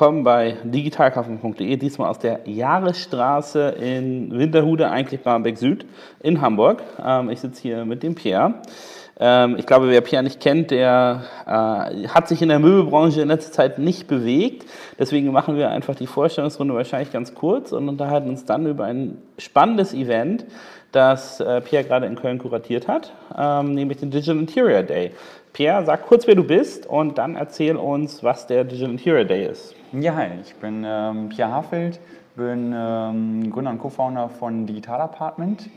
willkommen bei digitalkaufen.de, diesmal aus der Jahresstraße in Winterhude, eigentlich Barmbek Süd in Hamburg. Ähm, ich sitze hier mit dem Pierre. Ähm, ich glaube, wer Pierre nicht kennt, der äh, hat sich in der Möbelbranche in letzter Zeit nicht bewegt. Deswegen machen wir einfach die Vorstellungsrunde wahrscheinlich ganz kurz und unterhalten uns dann über ein spannendes Event, das äh, Pierre gerade in Köln kuratiert hat, ähm, nämlich den Digital Interior Day. Pierre, sag kurz, wer du bist und dann erzähl uns, was der Digital Interior Day ist. Ja, hi, ich bin ähm, Pierre Hafeld, bin ähm, Gründer und Co-Founder von Digital Apartment.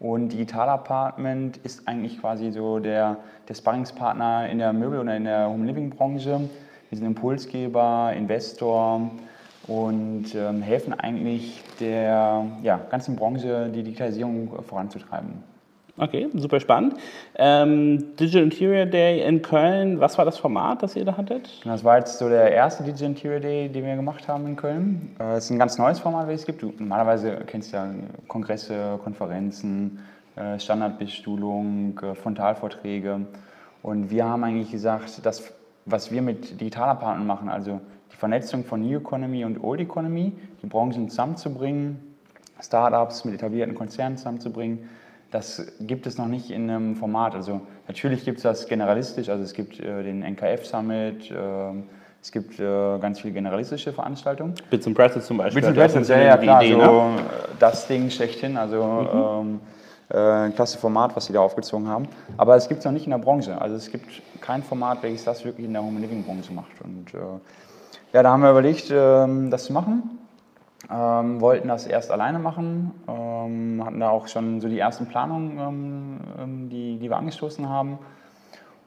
Und Digital Apartment ist eigentlich quasi so der, der Sparringspartner in der Möbel- oder in der Home Living Branche. Wir sind Impulsgeber, Investor und ähm, helfen eigentlich der ja, ganzen Branche, die Digitalisierung voranzutreiben. Okay, super spannend. Ähm, Digital Interior Day in Köln, was war das Format, das ihr da hattet? Das war jetzt so der erste Digital Interior Day, den wir gemacht haben in Köln. Äh, es ist ein ganz neues Format, welches es gibt. Du, normalerweise kennst du ja Kongresse, Konferenzen, äh, Standardbestuhlung, äh, Frontalvorträge. Und wir haben eigentlich gesagt, dass was wir mit digitaler Partnern machen, also die Vernetzung von New Economy und Old Economy, die Branchen zusammenzubringen, Startups mit etablierten Konzernen zusammenzubringen, das gibt es noch nicht in einem Format. Also natürlich gibt es das generalistisch, also es gibt äh, den NKF Summit, äh, es gibt äh, ganz viele generalistische Veranstaltungen. Bits and Pretzels zum Beispiel. Bits and Pretzels, ja, ja, klar, Idee, ne? das Ding schlechthin, also mhm. ähm, äh, klasse Format, was sie da aufgezogen haben. Aber es gibt es noch nicht in der Branche. Also es gibt kein Format, welches das wirklich in der Home Living Branche macht. Und äh, ja, da haben wir überlegt, ähm, das zu machen. Ähm, wollten das erst alleine machen, ähm, hatten da auch schon so die ersten Planungen, ähm, ähm die, die wir angestoßen haben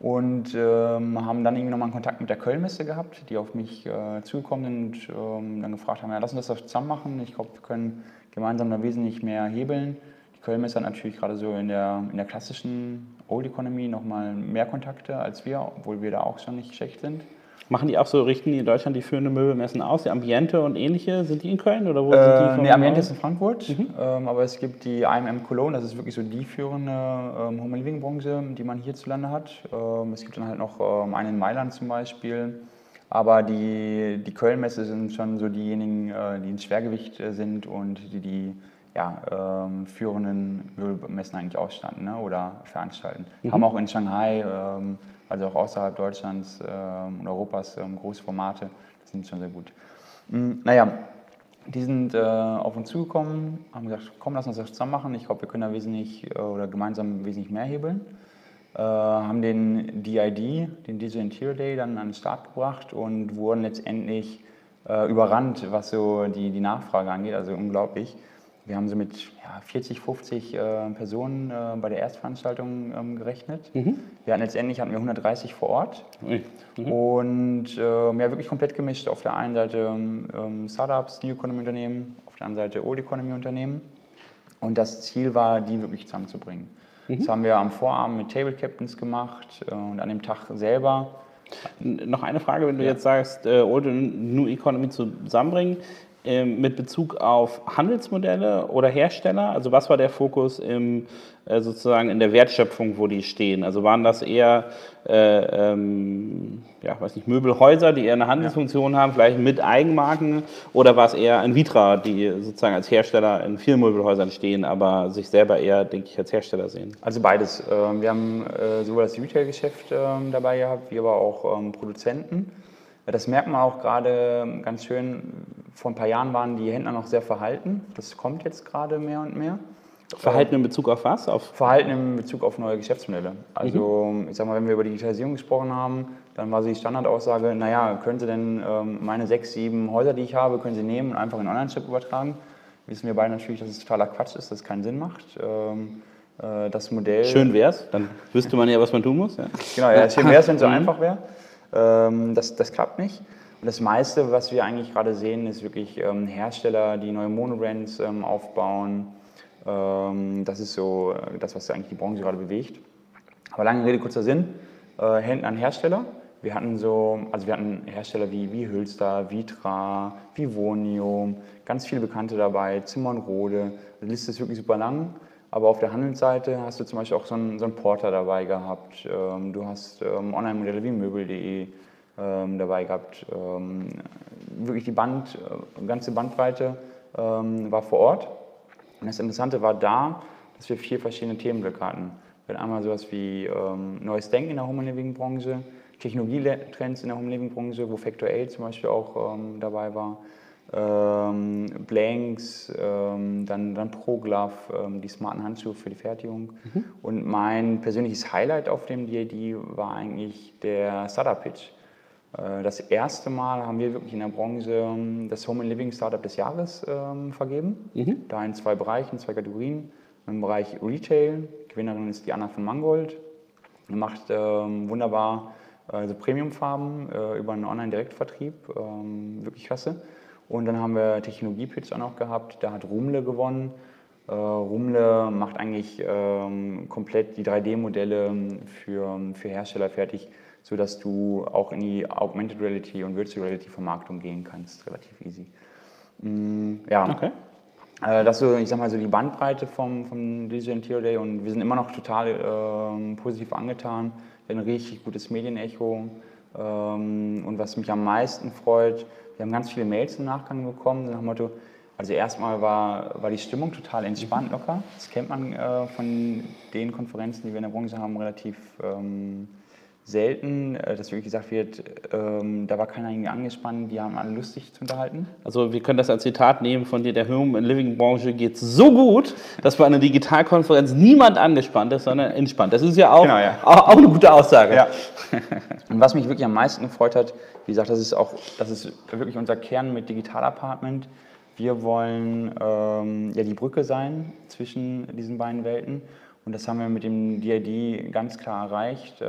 und ähm, haben dann irgendwie nochmal einen Kontakt mit der Kölnmesse gehabt, die auf mich äh, zugekommen sind und ähm, dann gefragt haben, ja, lass uns das zusammen machen. Ich glaube, wir können gemeinsam da wesentlich mehr hebeln. Die Kölnmesse hat natürlich gerade so in der, in der klassischen Old Economy nochmal mehr Kontakte als wir, obwohl wir da auch schon nicht schlecht sind. Machen die auch so, richten die in Deutschland die führenden Möbelmessen aus? Die Ambiente und ähnliche, sind die in Köln oder wo äh, sind die? Nee, Ambiente ist in Frankfurt, mhm. ähm, aber es gibt die IMM Cologne, das ist wirklich so die führende ähm, Home Living Branche, die man hierzulande hat. Ähm, es gibt dann halt noch ähm, eine in Mailand zum Beispiel. Aber die, die Köln-Messe sind schon so diejenigen, äh, die ins Schwergewicht äh, sind und die die ja, ähm, führenden Möbelmessen eigentlich ausstanden ne, oder veranstalten. Mhm. Haben auch in Shanghai ähm, also auch außerhalb Deutschlands ähm, und Europas ähm, große Formate. Das sind schon sehr gut. Mhm, naja, die sind äh, auf uns zugekommen, haben gesagt, komm, lass uns das zusammen machen. Ich glaube, wir können da wesentlich äh, oder gemeinsam wesentlich mehr hebeln. Äh, haben den DID, den Digital Interior Day, dann an den Start gebracht und wurden letztendlich äh, überrannt, was so die, die Nachfrage angeht. Also unglaublich. Wir haben so mit ja, 40, 50 äh, Personen äh, bei der Erstveranstaltung ähm, gerechnet. Mhm. Wir hatten letztendlich hatten wir 130 vor Ort mhm. und äh, ja, wirklich komplett gemischt. Auf der einen Seite ähm, Startups, New Economy Unternehmen, auf der anderen Seite Old Economy Unternehmen. Und das Ziel war, die wirklich zusammenzubringen. Mhm. Das haben wir am Vorabend mit Table Captains gemacht äh, und an dem Tag selber noch eine Frage, wenn du ja. jetzt sagst, äh, Old und New Economy zusammenbringen. Ähm, mit Bezug auf Handelsmodelle oder Hersteller? Also was war der Fokus im, äh, sozusagen in der Wertschöpfung, wo die stehen? Also waren das eher äh, ähm, ja, weiß nicht, Möbelhäuser, die eher eine Handelsfunktion ja. haben, vielleicht mit Eigenmarken, oder war es eher ein Vitra, die sozusagen als Hersteller in vielen Möbelhäusern stehen, aber sich selber eher, denke ich, als Hersteller sehen? Also beides. Ähm, wir haben äh, sowohl das Retail-Geschäft ähm, dabei gehabt, wie aber auch Produzenten. Das merkt man auch gerade ganz schön. Vor ein paar Jahren waren die Händler noch sehr verhalten. Das kommt jetzt gerade mehr und mehr. Verhalten in Bezug auf was? Auf Verhalten in Bezug auf neue Geschäftsmodelle. Also, mhm. ich sag mal, wenn wir über Digitalisierung gesprochen haben, dann war so die Standardaussage: Naja, können Sie denn ähm, meine sechs, sieben Häuser, die ich habe, können Sie nehmen und einfach in Online-Shop übertragen? Wissen wir beide natürlich, dass es totaler Quatsch ist, dass es keinen Sinn macht. Ähm, äh, das Modell. Schön wäre es, dann wüsste man ja, was man tun muss. Ja. Genau, ja, schön wäre es, wenn es so mhm. einfach wäre. Ähm, das, das klappt nicht. Und das meiste, was wir eigentlich gerade sehen, ist wirklich ähm, Hersteller, die neue Monobrands ähm, aufbauen. Das ist so äh, das, was eigentlich die Branche gerade bewegt. Aber lange Rede, kurzer Sinn. Äh, Händen an Hersteller. Wir hatten so, also wir hatten Hersteller wie, wie Hülster, Vitra, Vivonio, ganz viele Bekannte dabei, Zimmernrode. Die Liste ist wirklich super lang. Aber auf der Handelsseite hast du zum Beispiel auch so einen, so einen Porter dabei gehabt. Ähm, du hast ähm, Online-Modelle wie Möbel.de. ähm, dabei gehabt. Ähm, wirklich die Band, äh, ganze Bandbreite ähm, war vor Ort. Und das Interessante war da, dass wir vier verschiedene Themenblöcke hatten. Wir hatten einmal sowas wie ähm, neues Denken in der Home Living Branche, Technologietrends in der Home Living Branche, wo Factor 8 zum Beispiel auch dabei war, ähm, Blanks, ähm, dann, dann ProGlove, ähm, die smarten Handschuhe für die Fertigung. Mhm. Und mein persönliches Highlight auf dem DAD war eigentlich der Startup Pitch. Äh, das erste Mal haben wir wirklich in der Branche ähm, das Home and Living Startup des Jahres ähm, vergeben. Mhm. Da in zwei Bereichen, zwei Kategorien. Im Bereich Retail, Gewinnerin ist die Anna von Mangold. Die macht ähm, wunderbar also Premiumfarben äh, über einen Online-Direktvertrieb, wirklich klasse. Und dann haben wir Technologie-Pitch auch noch gehabt, da hat Rumle gewonnen. Äh, Rumle macht eigentlich ähm, komplett die 3D-Modelle für, für Hersteller fertig sodass du auch in die Augmented Reality und Virtual Reality Vermarktung gehen kannst, relativ easy. Mm, ja. Okay. Äh, das ist so, ich sag mal, so die Bandbreite vom, vom Digital Interior Day und wir sind immer noch total ähm, positiv angetan. Wir haben ein richtig gutes Medienecho ähm, und was mich am meisten freut, wir haben ganz viele Mails im Nachgang bekommen, nach dem Motto, also erstmal war, war die Stimmung total entspannt, locker. Das kennt man äh, von den Konferenzen, die wir in der Branche haben, relativ ähm, selten, äh, dass wirklich gesagt wird, ähm, da war keiner irgendwie angespannt, die haben alle lustig zu unterhalten. Also wir können das als Zitat nehmen von dir, der Home and Living Branche geht so gut, dass bei einer Digitalkonferenz niemand angespannt ist, sondern entspannt. Das ist ja auch, genau, ja. auch, auch eine gute Aussage. Ja. Und was mich wirklich am meisten gefreut hat, wie gesagt, das ist auch, das ist wirklich unser Kern mit Digital Apartment. Wir wollen ähm, ja die Brücke sein zwischen diesen beiden Welten. Und das haben wir mit dem DID ganz klar erreicht. Äh,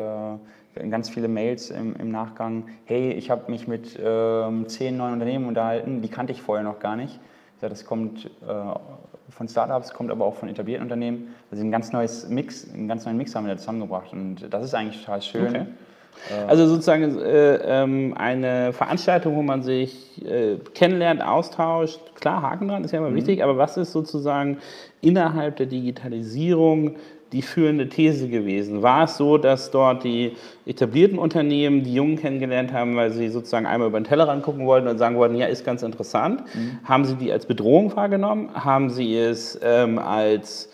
ganz viele Mails im, im Nachgang, hey, ich habe mich mit ähm, zehn neuen Unternehmen unterhalten, die kannte ich vorher noch gar nicht. Ja, das kommt äh, von Startups, kommt aber auch von etablierten Unternehmen. Also ein ganz neues Mix, einen ganz neuen Mix haben wir da zusammengebracht und das ist eigentlich total schön. Okay. Äh, also sozusagen äh, ähm, eine Veranstaltung, wo man sich äh, kennenlernt, austauscht. Klar, Haken dran ist ja immer mhm. wichtig, aber was ist sozusagen innerhalb der Digitalisierung die führende These gewesen? War es so, dass dort die etablierten Unternehmen die Jungen kennengelernt haben, weil sie sozusagen einmal über den Tellerrand gucken wollten und sagen wollten, ja, ist ganz interessant? Mhm. Haben sie die als Bedrohung wahrgenommen? Haben sie es ähm, als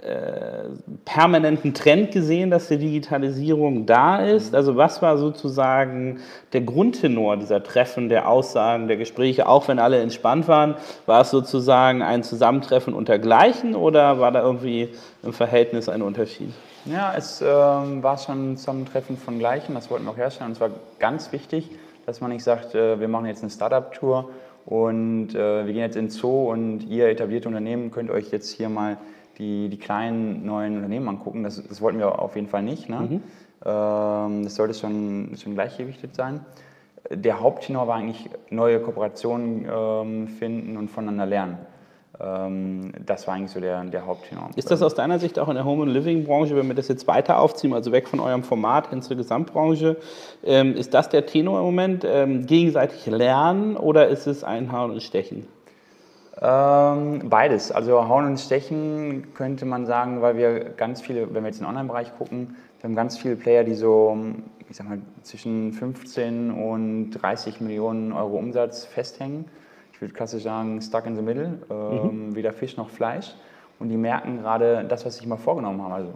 äh, permanenten Trend gesehen, dass die Digitalisierung da ist? Also was war sozusagen der Grundtenor dieser Treffen, der Aussagen, der Gespräche, auch wenn alle entspannt waren? War es sozusagen ein Zusammentreffen unter Gleichen oder war da irgendwie im Verhältnis ein Unterschied? Ja, es ähm, war schon ein Zusammentreffen von Gleichen, das wollten wir auch herstellen. Und es war ganz wichtig, dass man nicht sagt, äh, wir machen jetzt eine Startup-Tour und äh, wir gehen jetzt ins Zoo und ihr etablierte Unternehmen könnt euch jetzt hier mal die, die kleinen neuen Unternehmen angucken. Das, das wollten wir auf jeden Fall nicht. Ne? Mhm. Ähm, das sollte schon, schon gleichgewichtet sein. Der Haupttenor war eigentlich neue Kooperationen ähm, finden und voneinander lernen. Ähm, das war eigentlich so der, der Haupttenor. Ist das aus deiner Sicht auch in der Home and Living Branche, wenn wir das jetzt weiter aufziehen, also weg von eurem Format hin zur Gesamtbranche, ähm, ist das der Tenor im Moment? Ähm, gegenseitig lernen oder ist es Einhauen und Stechen? Ähm, beides. Also Hauen und Stechen könnte man sagen, weil wir ganz viele, wenn wir jetzt in den Online-Bereich gucken, wir haben ganz viele Player, die so, ich sag mal, zwischen 15 und 30 Millionen Euro Umsatz festhängen. Ich würde klassisch sagen, stuck in the middle, ähm, mhm. weder Fisch noch Fleisch. Und die merken gerade das, was sie sich mal vorgenommen haben. Also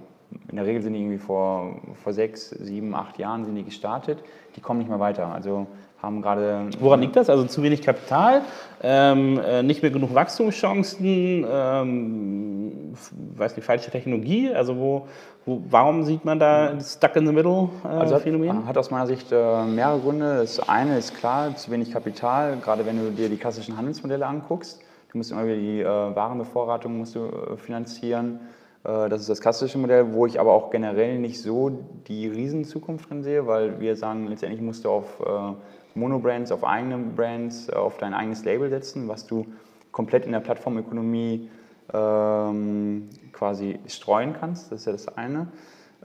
in der Regel sind die irgendwie vor, vor sechs, sieben, acht Jahren sind die gestartet. Die kommen nicht mehr weiter. Also haben gerade. Woran liegt das? Also zu wenig Kapital, ähm, äh, nicht mehr genug Wachstumschancen, ähm, weiß nicht, falsche Technologie. Also wo, wo, warum sieht man da Stuck in the Middle äh, also Phänomen? Hat, hat aus meiner Sicht äh, mehrere Gründe. Das eine ist klar, zu wenig Kapital, gerade wenn du dir die klassischen Handelsmodelle anguckst. Du musst immer wieder die äh, Warenbevorratung musst du, äh, finanzieren. Äh, das ist das klassische Modell, wo ich aber auch generell nicht so die Riesenzukunft drin sehe, weil wir sagen, letztendlich musst du auf äh, Monobrands, auf eigene Brands, auf dein eigenes Label setzen, was du komplett in der Plattformökonomie ähm, quasi streuen kannst. Das ist ja das eine.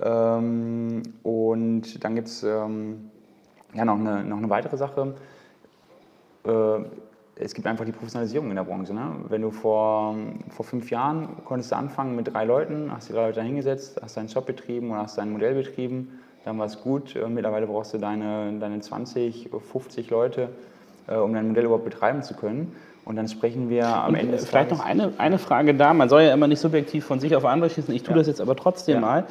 Ähm, und dann gibt es ähm, ja, noch, eine, noch eine weitere Sache. Äh, es gibt einfach die Professionalisierung in der Branche. Ne? Wenn du vor, vor fünf Jahren konntest du anfangen mit drei Leuten, hast die drei Leute hingesetzt, hast deinen Shop betrieben oder hast dein Modell betrieben, dann war es gut. Äh, mittlerweile brauchst du deine, deine 20, 50 Leute, äh, um dein Modell überhaupt betreiben zu können. Und dann sprechen wir am Und Ende des vielleicht Tages- noch eine, eine Frage da. Man soll ja immer nicht subjektiv von sich auf andere schießen. Ich tue Ja. das jetzt aber trotzdem Ja. mal.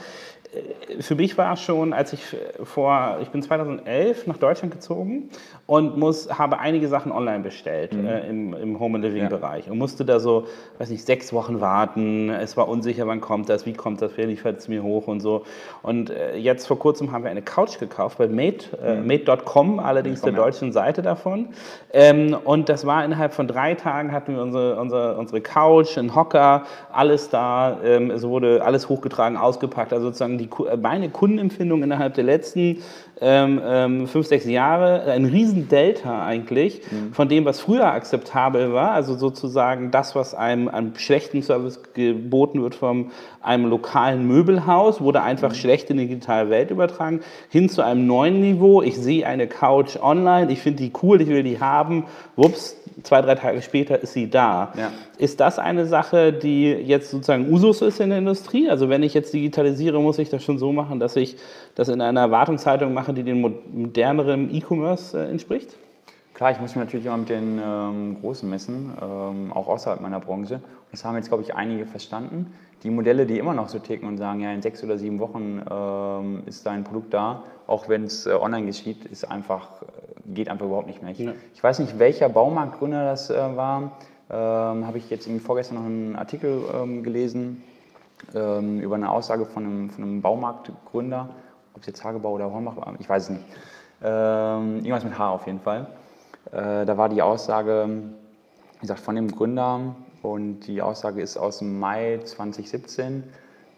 Äh, Für mich war es schon, als ich vor, ich bin 2011 nach Deutschland gezogen und muss, habe einige Sachen online bestellt äh, im, im Home and Living Mhm. Ja. Bereich und musste da so, weiß nicht, sechs Wochen warten. Es war unsicher, wann kommt das, wie kommt das, wer liefert es mir hoch und so. Und äh, jetzt vor kurzem haben wir eine Couch gekauft bei Made, äh, Made.com, allerdings der Mhm. Deutschen Seite davon. Ähm, und das war innerhalb von drei Tagen hatten wir unsere, unsere, unsere Couch, einen Hocker, alles da. Ähm, es wurde alles hochgetragen, ausgepackt. Also sozusagen die, Ku- äh, meine Kundenempfindung innerhalb der letzten ähm, ähm, fünf, sechs Jahre, ein riesen Delta eigentlich von dem, was früher akzeptabel war. Also sozusagen das, was einem an schlechten Service geboten wird von einem lokalen Möbelhaus, wurde einfach schlecht in die digitale Welt übertragen, hin zu einem neuen Niveau. Ich sehe eine Couch online, ich finde die cool, ich will die haben. Wups, zwei, drei Tage später ist sie da. Ja. Ist das eine Sache, die jetzt sozusagen Usus ist in der Industrie? Also wenn ich jetzt digitalisiere, muss ich das schon so machen, dass ich das in einer Erwartungshaltung mache, die dem mo- moderneren E-Commerce äh, entspricht? Klar, ich muss mich natürlich immer mit den ähm, Großen messen, ähm, auch außerhalb meiner Branche. Das haben jetzt, glaube ich, einige verstanden. Die Modelle, die immer noch so ticken und sagen, ja, in sechs oder sieben Wochen ähm, ist dein Produkt da, auch wenn es äh, online geschieht, ist einfach, äh, geht einfach überhaupt nicht mehr. Ich, Ja. ich weiß nicht, welcher Baumarktgründer das äh, war. Ähm, Habe ich jetzt irgendwie vorgestern noch einen Artikel ähm, gelesen ähm, über eine Aussage von einem, von einem Baumarktgründer, ob es jetzt Hagebau oder Hornbach war, ich weiß es nicht. Ähm, irgendwas mit H auf jeden Fall. Äh, da war die Aussage, wie gesagt, von dem Gründer und die Aussage ist aus dem Mai 2017.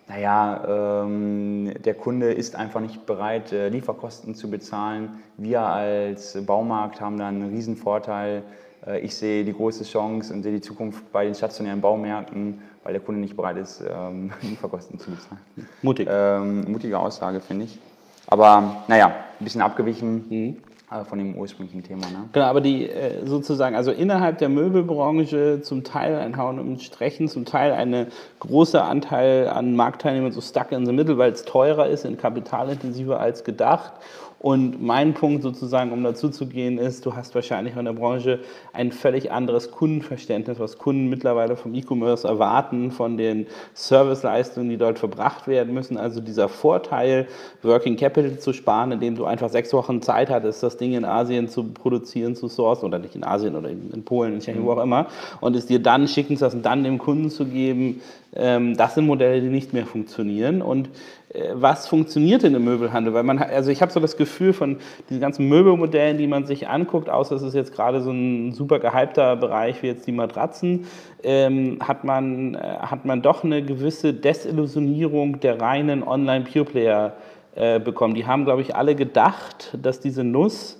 Naja, ähm, der Kunde ist einfach nicht bereit, äh, Lieferkosten zu bezahlen. Wir als Baumarkt haben da einen riesen Vorteil. Äh, ich sehe die große Chance und sehe die Zukunft bei den stationären Baumärkten, weil der Kunde nicht bereit ist, ähm, Lieferkosten zu bezahlen. Mutig. Ähm, mutige Aussage, finde ich. Aber naja, ein bisschen abgewichen äh, von dem ursprünglichen Thema. Ne? Genau, aber die äh, sozusagen, also innerhalb der Möbelbranche zum Teil ein Hauen und Strechen, zum Teil ein großer Anteil an Marktteilnehmern so stuck in the middle, weil es teurer ist und kapitalintensiver als gedacht. Und mein Punkt sozusagen, um dazu zu gehen, ist, du hast wahrscheinlich in der Branche ein völlig anderes Kundenverständnis, was Kunden mittlerweile vom E-Commerce erwarten, von den Serviceleistungen, die dort verbracht werden müssen. Also dieser Vorteil, Working Capital zu sparen, indem du einfach sechs Wochen Zeit hattest, das Ding in Asien zu produzieren, zu sourcen, oder nicht in Asien oder in Polen, in Tschechien, wo auch immer, und es dir dann schicken zu lassen, dann dem Kunden zu geben, das sind Modelle, die nicht mehr funktionieren. Und äh, was funktioniert denn im Möbelhandel? Weil man, also ich habe so das Gefühl von diesen ganzen Möbelmodellen, die man sich anguckt, außer es ist jetzt gerade so ein super gehypter Bereich wie jetzt die Matratzen, ähm, hat, man, äh, hat man doch eine gewisse Desillusionierung der reinen Online-Pure-Player äh, bekommen. Die haben, glaube ich, alle gedacht, dass diese Nuss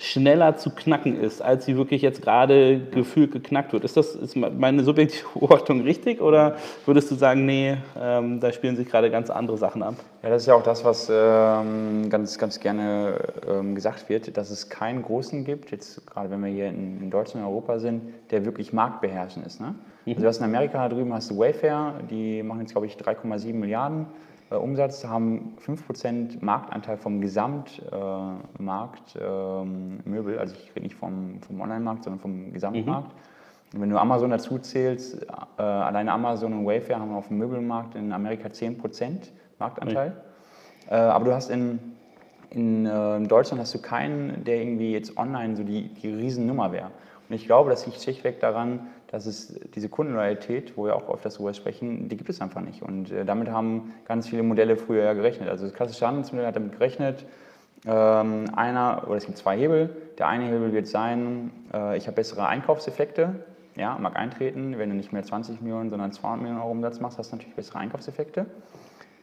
schneller zu knacken ist, als sie wirklich jetzt gerade gefühlt geknackt wird. Ist das ist meine subjektive Beobachtung richtig oder würdest du sagen, nee, ähm, da spielen sich gerade ganz andere Sachen ab? Ja, das ist ja auch das, was ähm, ganz, ganz gerne ähm, gesagt wird, dass es keinen Großen gibt, jetzt gerade wenn wir hier in, in Deutschland und Europa sind, der wirklich marktbeherrschend ist. Ne? Also du hast in Amerika da drüben hast du Wayfair, die machen jetzt glaube ich 3,7 Milliarden Umsatz, haben 5% Marktanteil vom Gesamtmarkt ähm, Möbel, also ich rede nicht vom, vom Online-Markt, sondern vom Gesamtmarkt. Und wenn du Amazon dazu zählst, äh, alleine Amazon und Wayfair haben auf dem Möbelmarkt in Amerika 10% Marktanteil. Äh, aber du hast in, in äh, Deutschland hast du keinen, der irgendwie jetzt online so die, die Riesennummer wäre. Und ich glaube, das liegt schlichtweg daran, dass es diese Kundenloyalität, wo wir auch öfters drüber sprechen, die gibt es einfach nicht. Und äh, damit haben ganz viele Modelle früher ja gerechnet. Also das klassische Handelsmodell hat damit gerechnet, ähm, einer, oder es gibt zwei Hebel. Der eine Hebel wird sein, äh, ich habe bessere Einkaufseffekte, ja, mag eintreten. Wenn du nicht mehr 20 Millionen, sondern 200 Millionen Euro Umsatz machst, hast du natürlich bessere Einkaufseffekte.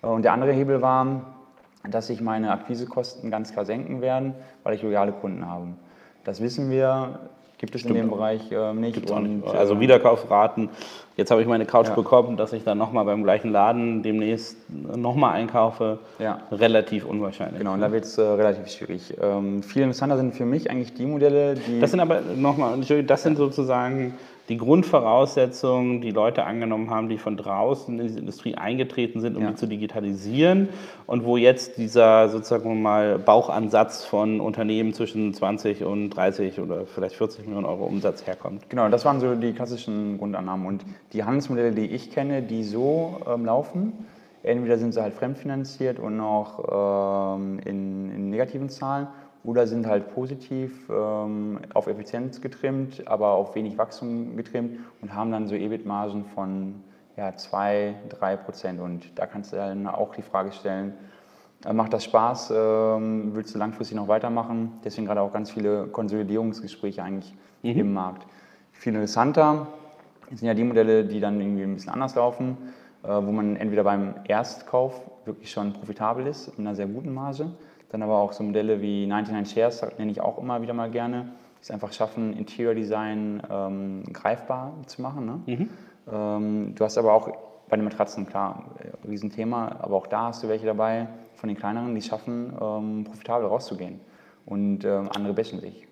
Äh, Und der andere Hebel war, dass sich meine Akquisekosten ganz klar senken werden, weil ich loyale Kunden habe. Das wissen wir, gibt es in dem Bereich äh, nicht. Gibt's auch nicht. Und, Also äh, Wiederkaufraten Jetzt habe ich meine Couch ja. bekommen, dass ich dann nochmal beim gleichen Laden demnächst nochmal einkaufe. Ja. Relativ unwahrscheinlich. Genau, und da wird es äh, relativ schwierig. Ähm, viel interessanter sind für mich eigentlich die Modelle, die. Das sind aber nochmal, das sind sozusagen die Grundvoraussetzungen, die Leute angenommen haben, die von draußen in diese Industrie eingetreten sind, um ja. die zu digitalisieren und wo jetzt dieser sozusagen mal Bauchansatz von Unternehmen zwischen 20 und 30 oder vielleicht 40 Millionen Euro Umsatz herkommt. Genau, das waren so die klassischen Grundannahmen und die Handelsmodelle, die ich kenne, die so ähm, laufen, entweder sind sie halt fremdfinanziert und noch ähm, in, in negativen Zahlen oder sind halt positiv ähm, auf Effizienz getrimmt, aber auf wenig Wachstum getrimmt und haben dann so EBIT-Margen von ja, 2, 3 Prozent. Und da kannst du dann auch die Frage stellen, äh, macht das Spaß? Ähm, willst du langfristig noch weitermachen? Deswegen gerade auch ganz viele Konsolidierungsgespräche eigentlich mhm. im Markt. Viel interessanter sind ja die Modelle, die dann irgendwie ein bisschen anders laufen, äh, wo man entweder beim Erstkauf wirklich schon profitabel ist, mit einer sehr guten Marge, dann aber auch so Modelle wie 99 Shares, nenne ich auch immer wieder mal gerne, die es einfach schaffen, Interior Design ähm, greifbar zu machen. Ne? Mhm. Ähm, du hast aber auch bei den Matratzen, klar, äh, Riesenthema, aber auch da hast du welche dabei von den kleineren, die es schaffen, ähm, profitabel rauszugehen. Und ähm, andere bächen sich.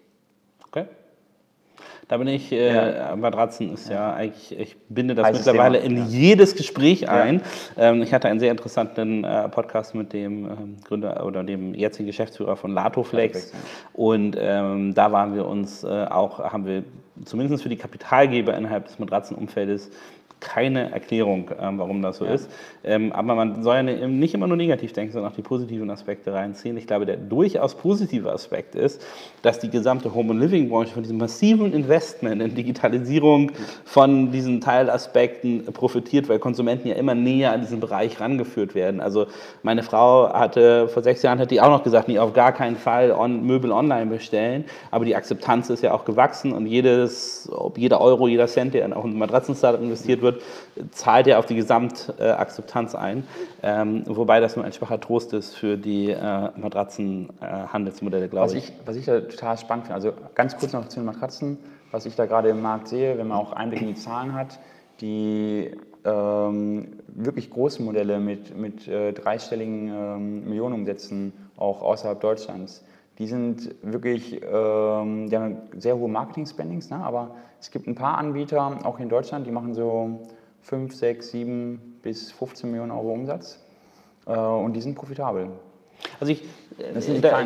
Da bin ich, äh, ja. Matratzen ist ja. eigentlich, ich binde das Heißes mittlerweile Thema. in jedes Gespräch ein. Ähm, ich hatte einen sehr interessanten äh, Podcast mit dem ähm, Gründer oder dem jetzigen Geschäftsführer von Latoflex. Und ähm, da waren wir uns äh, auch, haben wir zumindest für die Kapitalgeber innerhalb des Matratzenumfeldes keine Erklärung, ähm, warum das so ja. ist. Ähm, aber man soll ja ne, nicht immer nur negativ denken, sondern auch die positiven Aspekte reinziehen. Ich glaube, der durchaus positive Aspekt ist, dass die gesamte Home- and Living-Branche von diesem massiven Investment in Digitalisierung von diesen Teilaspekten profitiert, weil Konsumenten ja immer näher an diesen Bereich rangeführt werden. Also meine Frau hatte vor sechs Jahren hat die auch noch gesagt, nie auf gar keinen Fall on, Möbel online bestellen. Aber die Akzeptanz ist ja auch gewachsen und jedes, ob jeder Euro, jeder Cent, der auch in Matratzenstartup investiert wird, zahlt ja auf die Gesamtakzeptanz ein, ähm, wobei das nur ein schwacher Trost ist für die äh, Matratzenhandelsmodelle, glaube ich. ich. Was ich da total spannend finde, also ganz kurz noch zu den Matratzen, was ich da gerade im Markt sehe, wenn man auch Einblick in die Zahlen hat, die ähm, wirklich großen Modelle mit, mit äh, dreistelligen ähm, Millionenumsätzen auch außerhalb Deutschlands, die sind wirklich, ähm, die haben sehr hohe Marketing-Spendings, ne? aber es gibt ein paar Anbieter, auch in Deutschland, die machen so 5, 6, 7 bis 15 Millionen Euro Umsatz äh, und die sind profitabel. Also ich,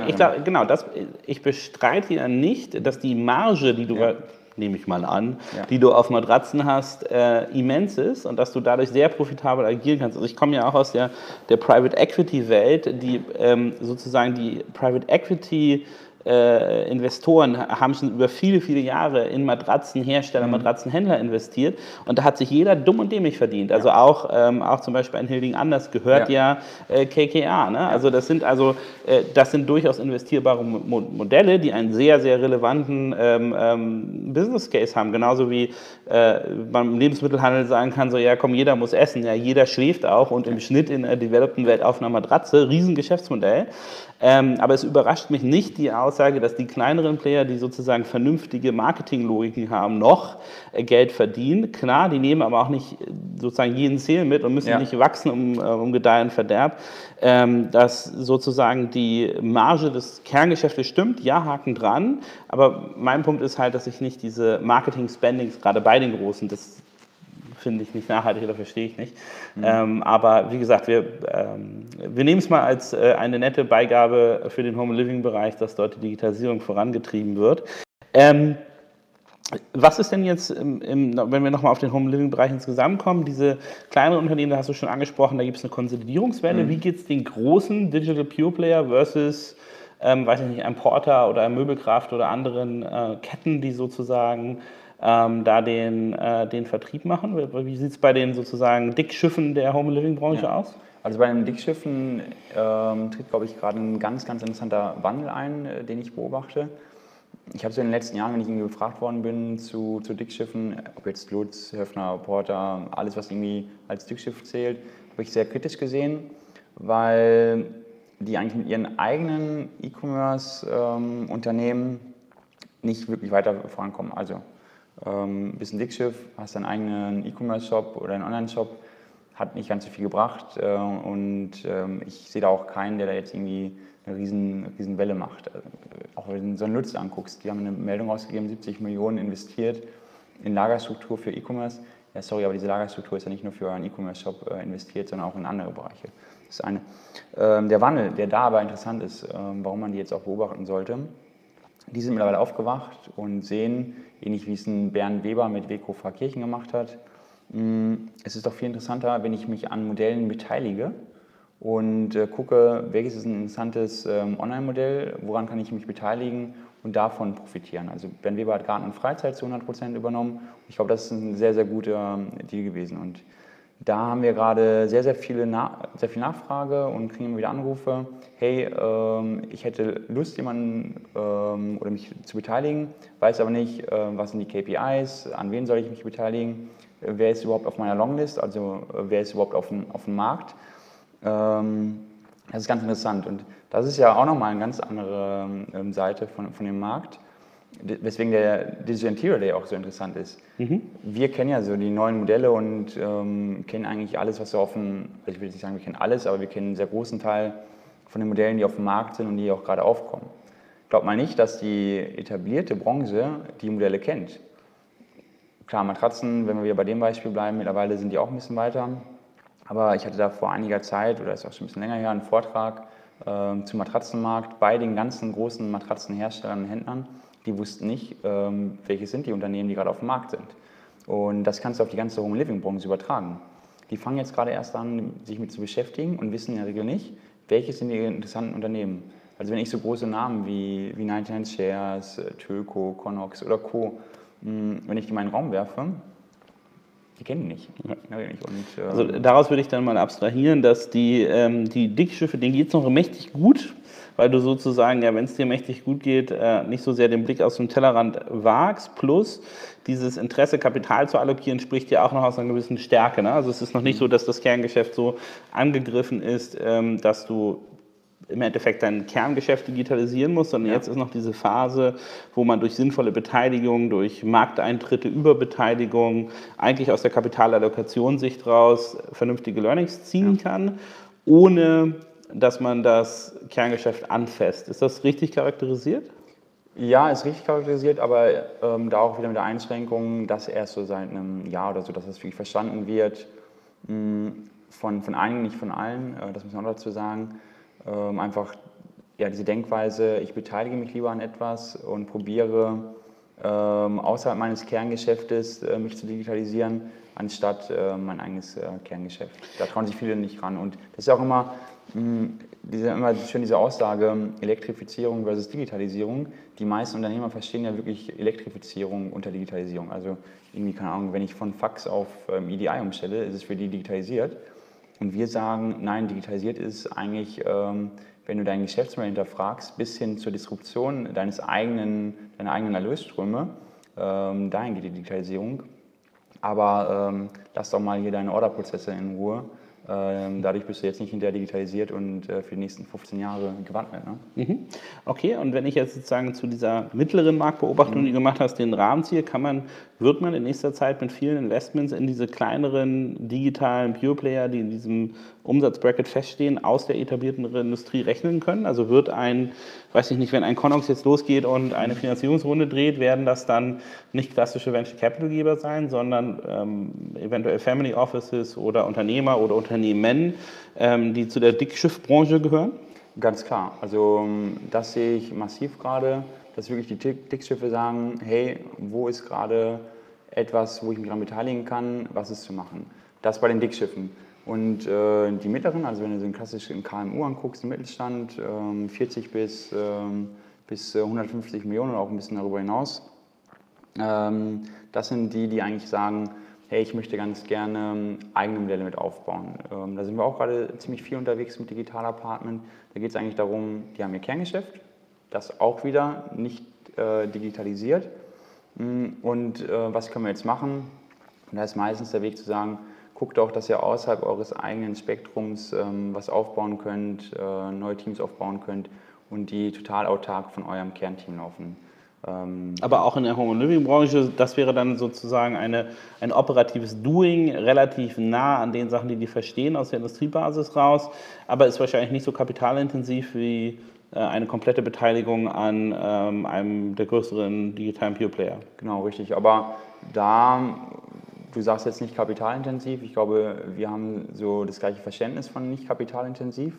ich glaub, genau, das, ich bestreite ja nicht, dass die Marge, die du ja nehme ich mal an, ja. die du auf Matratzen hast, äh, immens ist und dass du dadurch sehr profitabel agieren kannst. Also ich komme ja auch aus der, der Private Equity Welt, die ähm, sozusagen die Private Equity äh, Investoren haben schon über viele, viele Jahre in Matratzenhersteller, mhm. Matratzenhändler investiert und da hat sich jeder dumm und dämlich verdient. Also ja. auch, ähm, auch zum Beispiel ein Hilding Anders gehört ja, ja äh, KKA. Ne? Also das sind also äh, das sind durchaus investierbare Mo Modelle, die einen sehr, sehr relevanten ähm, ähm, Business Case haben. Genauso wie äh, man im Lebensmittelhandel sagen kann, so ja komm, jeder muss essen, ja jeder schläft auch und im Schnitt in der developten Welt auf einer Matratze, Riesengeschäftsmodell. Ähm, aber es überrascht mich nicht die Aussage, dass die kleineren Player, die sozusagen vernünftige Marketinglogiken haben, noch äh, Geld verdienen. Klar, die nehmen aber auch nicht äh, sozusagen jeden Zähl mit und müssen ja. nicht wachsen um, äh, um Gedeih und Verderb. Ähm, dass sozusagen die Marge des Kerngeschäftes stimmt, ja, Haken dran. Aber mein Punkt ist halt, dass ich nicht diese Marketing-Spendings, gerade bei den Großen, das finde ich nicht nachhaltig oder verstehe ich nicht. Mhm. Ähm, aber wie gesagt, wir, ähm, wir nehmen es mal als äh, eine nette Beigabe für den Home Living Bereich, dass dort die Digitalisierung vorangetrieben wird. Ähm, was ist denn jetzt, im, im, wenn wir nochmal auf den Home Living Bereich insgesamt kommen, diese kleineren Unternehmen, da hast du schon angesprochen, da gibt es eine Konsolidierungswelle. Mhm. Wie geht es den großen Digital Pure Player versus, ähm, weiß ich nicht, einem Porter oder einem Möbelkraft oder anderen äh, Ketten, die sozusagen ähm, da den, äh, den Vertrieb machen? Wie sieht es bei den sozusagen Dickschiffen der Home Living Branche ja. aus? Also bei den Dickschiffen ähm, tritt, glaube ich, gerade ein ganz, ganz interessanter Wandel ein, äh, den ich beobachte. Ich habe so in den letzten Jahren, wenn ich irgendwie gefragt worden bin zu, zu Dickschiffen, ob jetzt Lutz, Höfner, Porter, alles, was irgendwie als Dickschiff zählt, habe ich sehr kritisch gesehen, weil die eigentlich mit ihren eigenen E-Commerce-Unternehmen ähm, nicht wirklich weiter vorankommen. Also Ähm, bist ein Dickschiff, hast deinen eigenen E-Commerce-Shop oder einen Online-Shop, hat nicht ganz so viel gebracht äh, und ähm, ich sehe da auch keinen, der da jetzt irgendwie eine riesen, riesen Welle macht. Äh, auch wenn du so einen Lutz anguckst, die haben eine Meldung ausgegeben, 70 Millionen investiert in Lagerstruktur für E-Commerce. Ja, sorry, aber diese Lagerstruktur ist ja nicht nur für einen E-Commerce-Shop äh, investiert, sondern auch in andere Bereiche. Das ist eine. Ähm, der Wandel, der da aber interessant ist, ähm, warum man die jetzt auch beobachten sollte, die sind mittlerweile aufgewacht und sehen, ähnlich wie es ein Bernd Weber mit Weko Kirchen gemacht hat, mh, es ist doch viel interessanter, wenn ich mich an Modellen beteilige und äh, gucke, welches ist ein interessantes ähm, Online-Modell, woran kann ich mich beteiligen und davon profitieren. Also Bernd Weber hat Garten und Freizeit zu 100 Prozent übernommen. Ich glaube, das ist ein sehr, sehr guter ähm, Deal gewesen. Und da haben wir gerade sehr, sehr, viele sehr viel Nachfrage und kriegen immer wieder Anrufe. Hey, ähm, ich hätte Lust, jemanden ähm, oder mich zu beteiligen, weiß aber nicht, äh, was sind die KPIs, an wen soll ich mich beteiligen, wer ist überhaupt auf meiner Longlist, also äh, wer ist überhaupt auf dem, auf dem Markt. Ähm, das ist ganz interessant und das ist ja auch nochmal eine ganz andere ähm, Seite von, von dem Markt weswegen der Digital Interior Day auch so interessant ist. Mhm. Wir kennen ja so die neuen Modelle und ähm, kennen eigentlich alles, was so auf dem, also ich will nicht sagen, wir kennen alles, aber wir kennen einen sehr großen Teil von den Modellen, die auf dem Markt sind und die auch gerade aufkommen. Ich glaube mal nicht, dass die etablierte Branche die Modelle kennt. Klar, Matratzen, wenn wir wieder bei dem Beispiel bleiben, mittlerweile sind die auch ein bisschen weiter. Aber ich hatte da vor einiger Zeit, oder ist auch schon ein bisschen länger her, einen Vortrag äh, zum Matratzenmarkt bei den ganzen großen Matratzenherstellern und Händlern die wussten nicht, ähm, welche sind die Unternehmen, die gerade auf dem Markt sind. Und das kannst du auf die ganze Home Living Branche übertragen. Die fangen jetzt gerade erst an, sich mit zu beschäftigen und wissen in der Regel nicht, welche sind die interessanten Unternehmen. Also wenn ich so große Namen wie, wie 99 Shares, äh, Töco, Connox oder Co., hm, wenn ich die in meinen Raum werfe, die kennen die nicht. Und, äh also daraus würde ich dann mal abstrahieren, dass die, ähm, die Dickschiffe, denen geht es noch mächtig gut weil du sozusagen, ja, wenn es dir mächtig gut geht, äh, nicht so sehr den Blick aus dem Tellerrand wagst, plus dieses Interesse, Kapital zu allokieren, spricht ja auch noch aus einer gewissen Stärke. Ne? Also es ist noch nicht so, dass das Kerngeschäft so angegriffen ist, ähm, dass du im Endeffekt dein Kerngeschäft digitalisieren musst, sondern ja. jetzt ist noch diese Phase, wo man durch sinnvolle Beteiligung, durch Markteintritte, Überbeteiligung eigentlich aus der Kapitalallokationssicht raus vernünftige Learnings ziehen ja. kann, ohne dass man das Kerngeschäft anfasst. Ist das richtig charakterisiert? Ja, ist richtig charakterisiert, aber ähm, da auch wieder mit der Einschränkung, dass erst so seit einem Jahr oder so, dass das wirklich verstanden wird, mh, hm, von, von einigen, nicht von allen, äh, das muss man auch dazu sagen, ähm, einfach ja, diese Denkweise, ich beteilige mich lieber an etwas und probiere ähm, außerhalb meines Kerngeschäftes äh, mich zu digitalisieren, anstatt äh, mein eigenes äh, Kerngeschäft. Da trauen sich viele nicht ran. Und das ist auch immer, diese, immer schön diese Aussage, Elektrifizierung versus Digitalisierung. Die meisten Unternehmer verstehen ja wirklich Elektrifizierung unter Digitalisierung. Also irgendwie, keine Ahnung, wenn ich von Fax auf ähm, EDI umstelle, ist es für die digitalisiert. Und wir sagen, nein, digitalisiert ist eigentlich, ähm, wenn du dein Geschäftsmodell hinterfragst, bis hin zur Disruption deines eigenen, deiner eigenen Erlösströme, ähm, dahin geht die Digitalisierung. Aber ähm, lass doch mal hier deine Orderprozesse in Ruhe dadurch bist du jetzt nicht hinterher digitalisiert und äh, für die nächsten 15 Jahre gewandelt. Ne? Mhm. Okay, und wenn ich jetzt sozusagen zu dieser mittleren Marktbeobachtung, mhm. die du gemacht hast, den Rahmen ziehe, kann man, wird man in nächster Zeit mit vielen Investments in diese kleineren digitalen Pure Player, die in diesem Umsatzbracket feststehen, aus der etablierten Industrie rechnen können? Also wird ein, weiß ich nicht, wenn ein Connox jetzt losgeht und eine Finanzierungsrunde dreht, werden das dann nicht klassische Venture Capital Geber sein, sondern ähm, eventuell Family Offices oder Unternehmer oder Unternehmen, ähm, die zu der Dickschiffbranche gehören? Ganz klar. Also ähm, das sehe ich massiv gerade, dass wirklich die Dickschiffe sagen, hey, wo ist gerade etwas, wo ich mich daran beteiligen kann, was ist zu machen. Das bei den Dickschiffen. Und äh, die mittleren, also wenn du so einen klassischen KMU anguckst, im Mittelstand, ähm, 40 bis, ähm, bis 150 Millionen oder auch ein bisschen darüber hinaus, ähm, das sind die, die eigentlich sagen, hey, ich möchte ganz gerne ähm, eigene Modelle mit aufbauen. Ähm, da sind wir auch gerade ziemlich viel unterwegs mit Digital Apartment. Da geht es eigentlich darum, die haben ihr Kerngeschäft, das auch wieder nicht äh, digitalisiert. Mm, und äh, was können wir jetzt machen? Und da ist meistens der Weg zu sagen, guckt auch, dass ihr außerhalb eures eigenen Spektrums ähm, was aufbauen könnt, äh, neue Teams aufbauen könnt und die total autark von eurem Kernteam laufen. Ähm, Aber auch in der Home Living Branche, das wäre dann sozusagen eine, ein operatives Doing, relativ nah an den Sachen, die die verstehen aus der Industriebasis raus, aber ist wahrscheinlich nicht so kapitalintensiv wie äh, eine komplette Beteiligung an ähm, einem der größeren digitalen Pure Player. Genau, richtig. Aber da, du sagst jetzt nicht kapitalintensiv, ich glaube, wir haben so das gleiche Verständnis von nicht kapitalintensiv.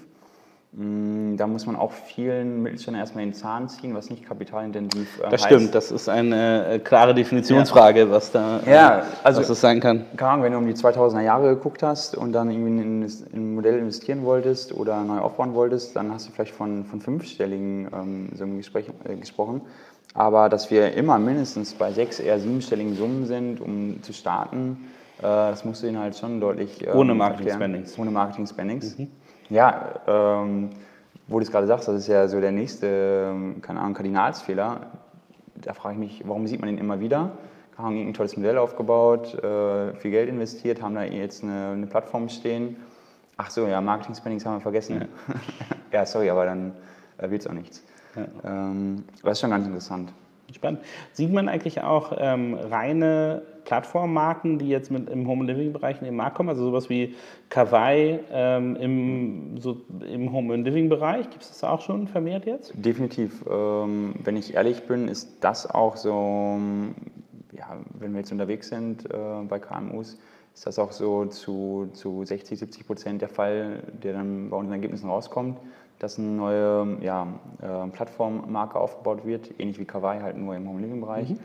Mm, da muss man auch vielen Mittelständlern erstmal den Zahn ziehen, was nicht kapitalintensiv äh, Das heißt. stimmt, das ist eine äh, klare Definitionsfrage, ja. was da ja, also, was das sein kann. Keine wenn du um die 2000er Jahre geguckt hast und dann irgendwie in, in ein Modell investieren wolltest oder neu aufbauen wolltest, dann hast du vielleicht von, von fünfstelligen ähm, Summen Gespräch, äh, gesprochen. Aber dass wir immer mindestens bei sechs, eher siebenstelligen Summen sind, um zu starten, äh, das musst du ihnen halt schon deutlich. Ähm, Ohne Marketing-Spendings. Ohne Marketing-Spendings. Mhm. Ja, ähm, wo du es gerade sagst, das ist ja so der nächste, ähm, keine Ahnung, Kardinalsfehler. Da frage ich mich, warum sieht man den immer wieder? Haben ein tolles Modell aufgebaut, äh, viel Geld investiert, haben da jetzt eine, eine Plattform stehen. Ach so, ja, Marketing-Spendings haben wir vergessen. Ja, ja sorry, aber dann äh, wird es auch nichts. Ja. Ähm, das ist schon ganz interessant. Spannend. Sieht man eigentlich auch ähm, reine Plattformmarken, die jetzt mit im Home Living Bereich in den Markt kommen? Also sowas wie Kawaii ähm, im, so, im Home Living Bereich, gibt es das auch schon vermehrt jetzt? Definitiv. Ähm, wenn ich ehrlich bin, ist das auch so, ja, wenn wir jetzt unterwegs sind äh, bei KMUs, ist das auch so zu, zu 60, 70 Prozent der Fall, der dann bei unseren Ergebnissen rauskommt dass eine neue ja, äh, Plattformmarke aufgebaut wird, ähnlich wie Kawaii, halt nur im Home Living Bereich. Mhm.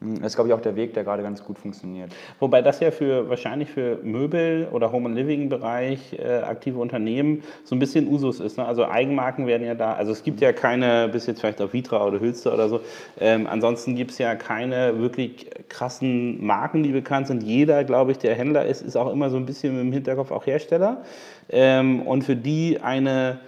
Das ist, glaube ich, auch der Weg, der gerade ganz gut funktioniert. Wobei das ja für wahrscheinlich für Möbel- oder Home- Living-Bereich äh, aktive Unternehmen so ein bisschen Usus ist. Ne? Also Eigenmarken werden ja da, also es gibt ja keine, bis jetzt vielleicht auf Vitra oder Hülster oder so, ähm, ansonsten gibt es ja keine wirklich krassen Marken, die bekannt sind. Jeder, glaube ich, der Händler ist, ist auch immer so ein bisschen im Hinterkopf auch Hersteller. Ähm, und für die eine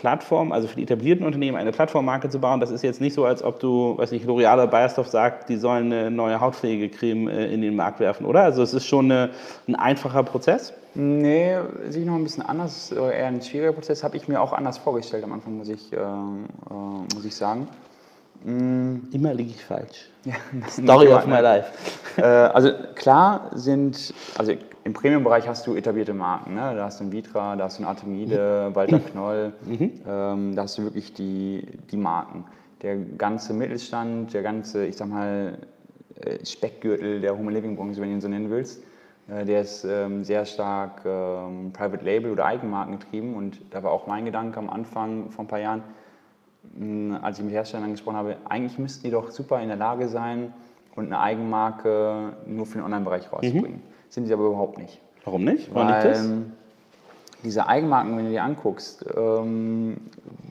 Plattform, also für die etablierten Unternehmen eine Plattformmarke zu bauen, das ist jetzt nicht so, als ob du, weiß nicht, L'Oreal oder Bayersdorf sagt, die sollen eine neue Hautpflegecreme äh, in den Markt werfen, oder? Also es ist schon eine, ein einfacher Prozess? Nee, sehe ich noch ein bisschen anders, eher ein schwieriger Prozess, habe ich mir auch anders vorgestellt am Anfang, muss ich, äh, äh, muss ich sagen. Mm. Immer liege ich falsch. Ja, Story of my life. Äh, also klar sind, also im Premium-Bereich hast du etablierte Marken. Ne? Da hast du ein Vitra, da hast du ein Artemide, mhm. Walter Knoll. Mhm. Ähm, da hast du wirklich die, die Marken. Der ganze Mittelstand, der ganze, ich sag mal, äh, Speckgürtel der Home Living Branche, wenn du ihn so nennen willst, äh, der ist ähm, sehr stark ähm, Private Label oder Eigenmarken getrieben. Und da war auch mein Gedanke am Anfang vor ein paar Jahren, als ich mit Herstellern gesprochen habe, eigentlich müssten die doch super in der Lage sein und eine Eigenmarke nur für den Online-Bereich rauszubringen. Mhm sind sie aber überhaupt nicht. Warum nicht? Warum Weil, das? Diese Eigenmarken, wenn du die anguckst, ähm,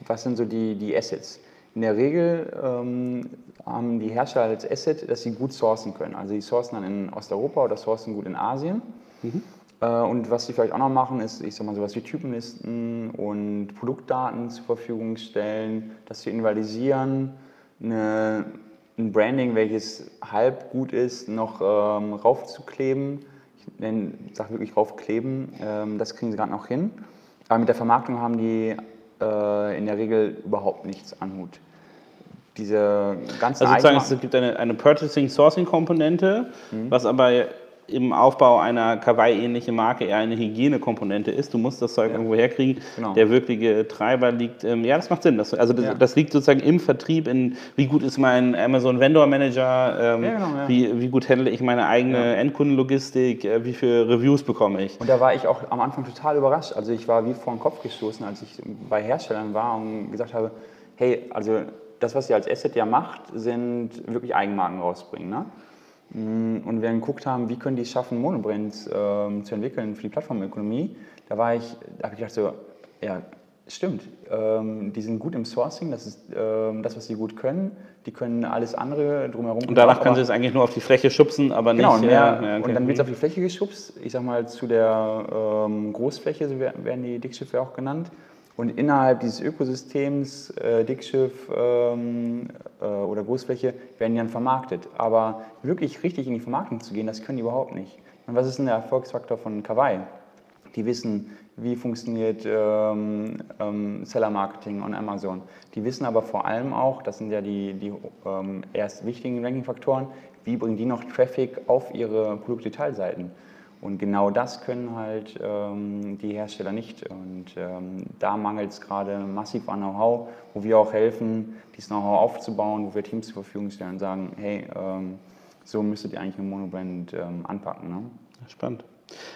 was sind so die, die Assets? In der Regel ähm, haben die Hersteller als Asset, dass sie gut sourcen können. Also sie sourcen dann in Osteuropa oder sourcen gut in Asien. Mhm. Äh, und was sie vielleicht auch noch machen, ist, ich sag mal, sowas wie Typenlisten und Produktdaten zur Verfügung stellen, das zu invalisieren, eine, ein Branding, welches halb gut ist, noch ähm, raufzukleben nenne, sage wirklich raufkleben. Ähm, das kriegen sie gerade noch hin. Aber mit der Vermarktung haben die äh, in der Regel überhaupt nichts an Hut. Diese ganze Also sozusagen, es gibt eine, eine Purchasing-Sourcing-Komponente, mhm. was aber im Aufbau einer Kawaii-ähnlichen Marke eher eine Hygienekomponente ist. Du musst das Zeug ja. irgendwo herkriegen. Genau. Der wirkliche Treiber liegt, ähm, ja, das macht Sinn. Das, also das, ja. das, liegt sozusagen im Vertrieb, in wie gut ist mein Amazon Vendor Manager, ähm, ja, genau, wie, wie gut handle ich meine eigene Endkundenlogistik, äh, wie viele Reviews bekomme ich. Und da war ich auch am Anfang total überrascht. Also ich war wie vor den Kopf gestoßen, als ich bei Herstellern war und gesagt habe, hey, also das, was ihr als Asset ja macht, sind wirklich Eigenmarken rausbringen. Ne? Mm, und wir geguckt haben, wie können die es schaffen, Monobrands äh, zu entwickeln für die Plattformökonomie, da war ich, da habe ich gedacht so, ja, stimmt, ähm, die sind gut im Sourcing, das ist ähm, das, was sie gut können. Die können alles andere drumherum. Und danach können sie es eigentlich nur auf die Fläche schubsen, aber genau, nicht. Mehr, ja, okay. Und dann wird es auf die Fläche geschubst. Ich sag mal, zu der ähm, Großfläche, so werden die Dickschiffe auch genannt. Und innerhalb dieses Ökosystems, äh, Dickschiff ähm, äh, oder Großfläche, werden die dann vermarktet. Aber wirklich richtig in die Vermarktung zu gehen, das können die überhaupt nicht. Und was ist denn der Erfolgsfaktor von Kawaii? Die wissen, wie funktioniert ähm, ähm, Seller Marketing on Amazon. Die wissen aber vor allem auch, das sind ja die, die ähm, erst wichtigen Ranking-Faktoren, wie bringen die noch Traffic auf ihre Produktdetailseiten. Und genau das können halt ähm, die Hersteller nicht. Und ähm, da mangelt es gerade massiv an Know-how, wo wir auch helfen, dieses Know-how aufzubauen, wo wir Teams zur Verfügung stellen und sagen, hey, ähm, so müsstet ihr eigentlich eine Monobrand ähm, anpacken. Ne? Spannend.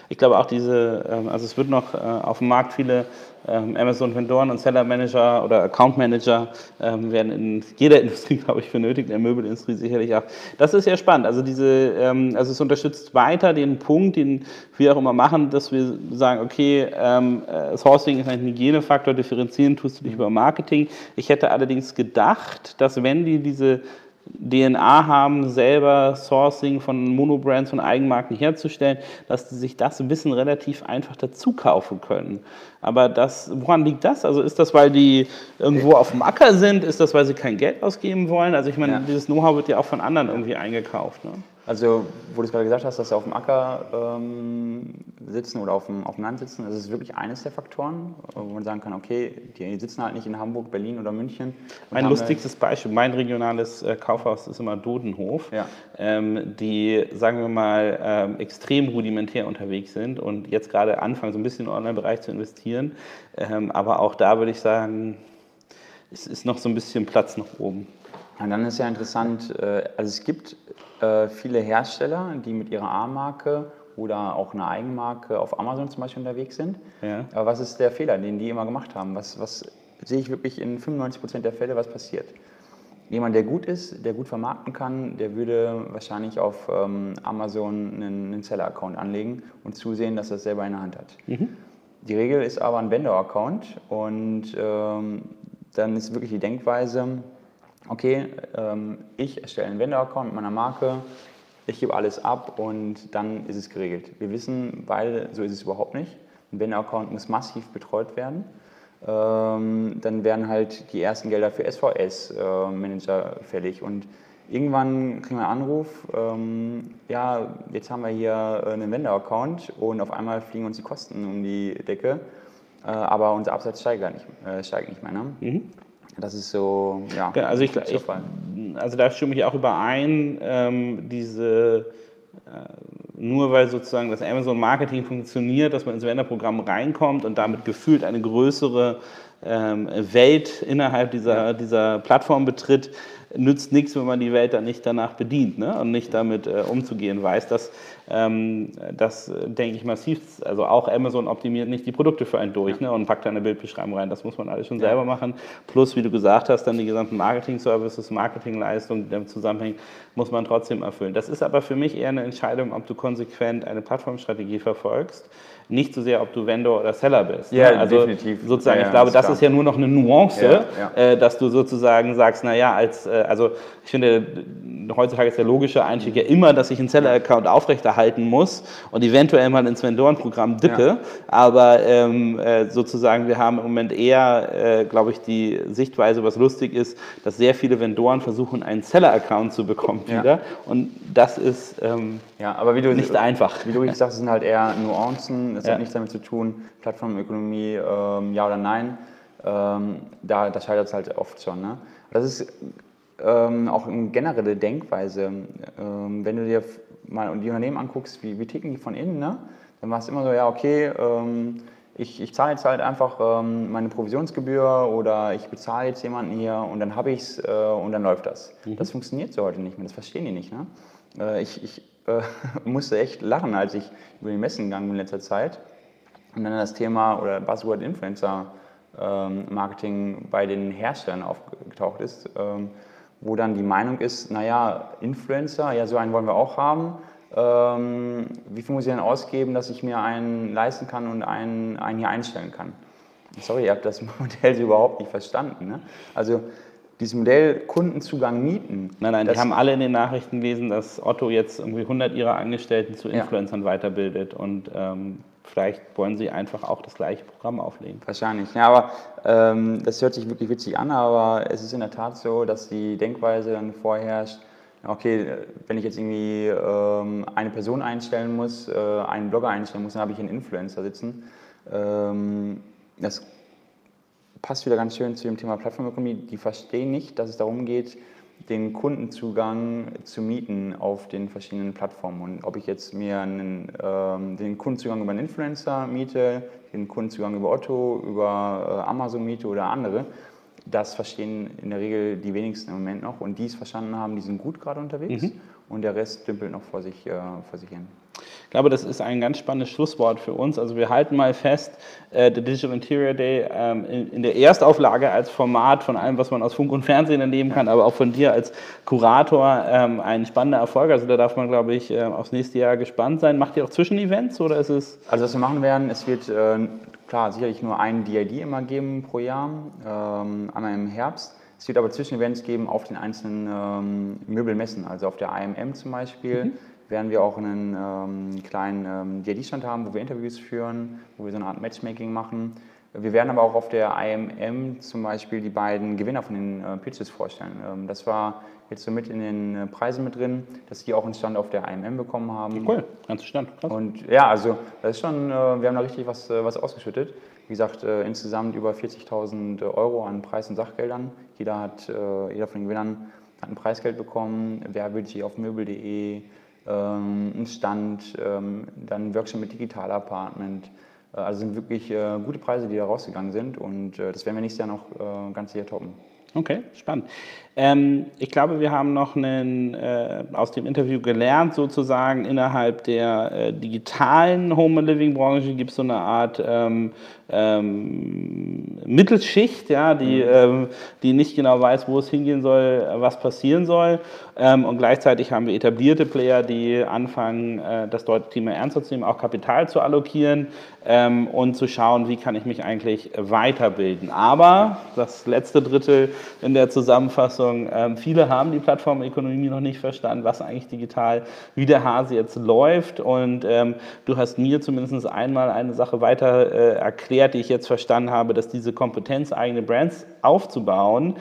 Ich glaube auch diese, ähm, also es wird noch äh, auf dem Markt viele ähm, Amazon-Vendoren und Seller-Manager oder Account-Manager ähm, werden in jeder Industrie, glaube ich, benötigt, in der Möbelindustrie sicherlich auch. Das ist ja spannend. Also diese, also es unterstützt weiter den Punkt, den wir auch immer machen, dass wir sagen, okay, äh, Sourcing ist ein Hygienefaktor, differenzieren tust du dich über Marketing. Ich hätte allerdings gedacht, dass wenn die diese DNA haben, selber Sourcing von Monobrands, von Eigenmarken herzustellen, dass sie sich das Wissen relativ einfach dazu kaufen können. Aber das, woran liegt das? Also ist das, weil die irgendwo auf dem Acker sind? Ist das, weil sie kein Geld ausgeben wollen? Also ich meine, ja. dieses Know-how wird ja auch von anderen irgendwie eingekauft. Ne? Also, wo du es gerade gesagt hast, dass sie auf dem Acker ähm, sitzen oder auf dem, auf dem Land sitzen, das ist wirklich eines der Faktoren, wo man sagen kann, okay, die sitzen halt nicht in Hamburg, Berlin oder München. Mein lustigstes Beispiel, mein regionales äh, Kaufhaus ist immer Dodenhof, ja. ähm, die, sagen wir mal, ähm, extrem rudimentär unterwegs sind und jetzt gerade anfangen, so ein bisschen im Online-Bereich zu investieren. Ähm, aber auch da würde ich sagen, es ist noch so ein bisschen Platz nach oben. Und dann ist ja interessant, äh, also es gibt äh, viele Hersteller, die mit ihrer A-Marke oder auch einer Eigenmarke auf Amazon zum Beispiel unterwegs sind. Ja. Aber was ist der Fehler, den die immer gemacht haben? Was, was sehe ich wirklich in 95 Prozent der Fälle, was passiert? Jemand, der gut ist, der gut vermarkten kann, der würde wahrscheinlich auf ähm, Amazon einen, einen Seller-Account anlegen und zusehen, dass er es selber in der Hand hat. Mhm. Die Regel ist aber ein Vendor-Account und ähm, dann ist wirklich die Denkweise, okay, ähm, ich erstelle einen Vendor-Account meiner Marke, ich gebe alles ab und dann ist es geregelt. Wir wissen, weil so ist es überhaupt nicht. Ein Vendor-Account muss massiv betreut werden. Ähm, dann werden halt die ersten Gelder für SVS-Manager fällig und irgendwann kriegen wir einen Anruf, ähm, ja, jetzt haben wir hier einen Vendor-Account und auf einmal fliegen uns die Kosten um die Decke, äh, aber unser Absatz steigt, nicht, äh, steigt nicht mehr. Ne? Mhm. Das ist so, ja. ja also, ich, ich, also da stimme ich auch überein, ähm, diese, äh, nur weil sozusagen das Amazon-Marketing funktioniert, dass man ins Wenderprogramm reinkommt und damit gefühlt eine größere Welt innerhalb dieser, dieser Plattform betritt, nützt nichts, wenn man die Welt dann nicht danach bedient ne? und nicht damit äh, umzugehen weiß. Das, ähm, das denke ich massiv. Also auch Amazon optimiert nicht die Produkte für einen durch ne? und packt da eine Bildbeschreibung rein. Das muss man alles schon ja. selber machen. Plus, wie du gesagt hast, dann die gesamten Marketing-Services, Marketingleistungen, die damit zusammenhängen, muss man trotzdem erfüllen. Das ist aber für mich eher eine Entscheidung, ob du konsequent eine Plattformstrategie verfolgst nicht so sehr, ob du Vendor oder Seller bist. Ja, ne? also definitiv. Sozusagen, ja, ich glaube, das, das ist ja nur noch eine Nuance. Äh, dass du sozusagen sagst, naja, als, äh, also ich finde, heutzutage ist der logische Einstieg ja immer, dass ich einen Seller-Account aufrechterhalten muss und eventuell mal ins Vendorenprogramm dippe. Aber ähm, äh, sozusagen, wir haben im Moment eher, äh, glaube ich, die Sichtweise, was lustig ist, dass sehr viele Vendoren versuchen, einen Seller-Account zu bekommen wieder. Und das ist ähm, ja, aber wie du, nicht einfach. Wie du gesagt hast, sind halt eher Nuancen. Es ja. hat nichts damit zu tun, Plattformökonomie, ähm, ja oder nein. Ähm, da, da scheitert es halt oft schon. Ne? Das ist ähm, auch eine generelle Denkweise. Ähm, wenn du dir mal die Unternehmen anguckst, wie, wie ticken die von innen, ne? dann war es immer so, ja, okay, ähm, ich, ich zahle jetzt halt einfach ähm, meine Provisionsgebühr oder ich bezahle jetzt jemanden hier und dann habe ich es äh, und dann läuft das. Mhm. Das funktioniert so heute nicht mehr, das verstehen die nicht. Ne? Äh, ich, ich äh, musste echt lachen, als ich über die Messen gegangen bin in letzter Zeit und dann das Thema oder Buzzword Influencer Marketing bei den Herstellern aufgetaucht ist. Ähm, wo dann die Meinung ist, naja, Influencer, ja, so einen wollen wir auch haben. Ähm, wie viel muss ich denn ausgeben, dass ich mir einen leisten kann und einen, einen hier einstellen kann? Sorry, ihr habt das Modell überhaupt nicht verstanden. Ne? Also dieses Modell Kundenzugang mieten. Nein, nein, die haben alle in den Nachrichten gelesen, dass Otto jetzt irgendwie 100 ihrer Angestellten zu Influencern ja. weiterbildet und ähm, vielleicht wollen sie einfach auch das gleiche Programm auflegen. Wahrscheinlich, ja, aber ähm, das hört sich wirklich witzig an, aber es ist in der Tat so, dass die Denkweise dann vorherrscht, okay, wenn ich jetzt irgendwie ähm, eine Person einstellen muss, äh, einen Blogger einstellen muss, dann habe ich einen Influencer sitzen. Ähm, das passt wieder ganz schön zu dem Thema Plattformökonomie. Die verstehen nicht, dass es darum geht, den Kundenzugang zu mieten auf den verschiedenen Plattformen. Und ob ich jetzt mir einen, ähm, den Kundenzugang über einen Influencer miete, den Kundenzugang über Otto, über äh, Amazon miete oder andere, das verstehen in der Regel die wenigsten im Moment noch. Und die es verstanden haben, die sind gut gerade unterwegs mhm. und der Rest dümpelt noch vor sich, äh, vor sich hin. Ich glaube, das ist ein ganz spannendes Schlusswort für uns. Also wir halten mal fest, äh, der Digital Interior Day ähm, in, der Erstauflage als Format von allem, was man aus Funk und Fernsehen entnehmen kann, aber auch von dir als Kurator ähm, ein spannender Erfolg. Also da darf man, glaube ich, äh, aufs nächste Jahr gespannt sein. Macht ihr auch Zwischenevents oder ist es? Also was wir machen werden, es wird äh, klar sicherlich nur ein DID immer geben pro Jahr, ähm, einmal im Herbst. Es wird aber Zwischenevents geben auf den einzelnen ähm, Möbelmessen, also auf der IMM zum Beispiel. Mhm werden wir auch einen ähm, kleinen ähm, DID-Stand haben, wo wir Interviews führen, wo wir so eine Art Matchmaking machen. Wir werden aber auch auf der IMM zum Beispiel die beiden Gewinner von den äh, Pitches vorstellen. Ähm, das war jetzt so mit in den äh, Preisen mit drin, dass die auch einen Stand auf der IMM bekommen haben. Cool, ganzer Stand. Krass. Und ja, also das ist schon, äh, wir haben da richtig was, äh, was ausgeschüttet. Wie gesagt, äh, insgesamt über 40.000 Euro an Preis- und Sachgeldern. Jeder, hat, äh, jeder von den Gewinnern hat ein Preisgeld bekommen. Wer will sich auf möbel.de ähm, ein Stand, ähm, dann ein Workshop mit Digital Apartment. Äh, also sind wirklich äh, gute Preise, die da rausgegangen sind und äh, das werden wir nächstes Jahr noch ganz sicher toppen. Okay, spannend. Ähm, ich glaube, wir haben noch einen, äh, aus dem Interview gelernt, sozusagen innerhalb der äh, digitalen Home Living Branche gibt es so eine Art ähm, ähm, Mittelschicht, ja, die, mhm. ähm, die nicht genau weiß, wo es hingehen soll, was passieren soll. Ähm, und gleichzeitig haben wir etablierte Player, die anfangen, äh, das Thema ernster zu nehmen, auch Kapital zu allokieren ähm, und zu schauen, wie kann ich mich eigentlich weiterbilden. Aber das letzte Drittel in der Zusammenfassung, ähm, viele haben die Plattformökonomie noch nicht verstanden, was eigentlich digital, wie der Hase jetzt läuft. Und ähm, du hast mir zumindest einmal eine Sache weiter äh, erklärt, erklärt, die ich jetzt verstanden habe, dass diese Kompetenz, eigene Brands aufzubauen,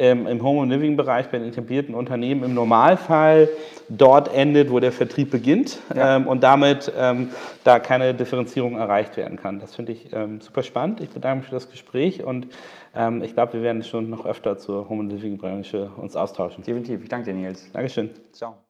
ähm, im Home- und Living-Bereich bei den etablierten Unternehmen im Normalfall dort endet, wo der Vertrieb beginnt ja. ähm, und damit ähm, da keine Differenzierung erreicht werden kann. Das finde ich ähm, super spannend. Ich bedanke mich für das Gespräch und ähm, ich glaube, wir werden schon noch öfter zur Home- und Living-Branche uns austauschen. Definitiv. Ich danke dir, Nils. Dankeschön. Ciao.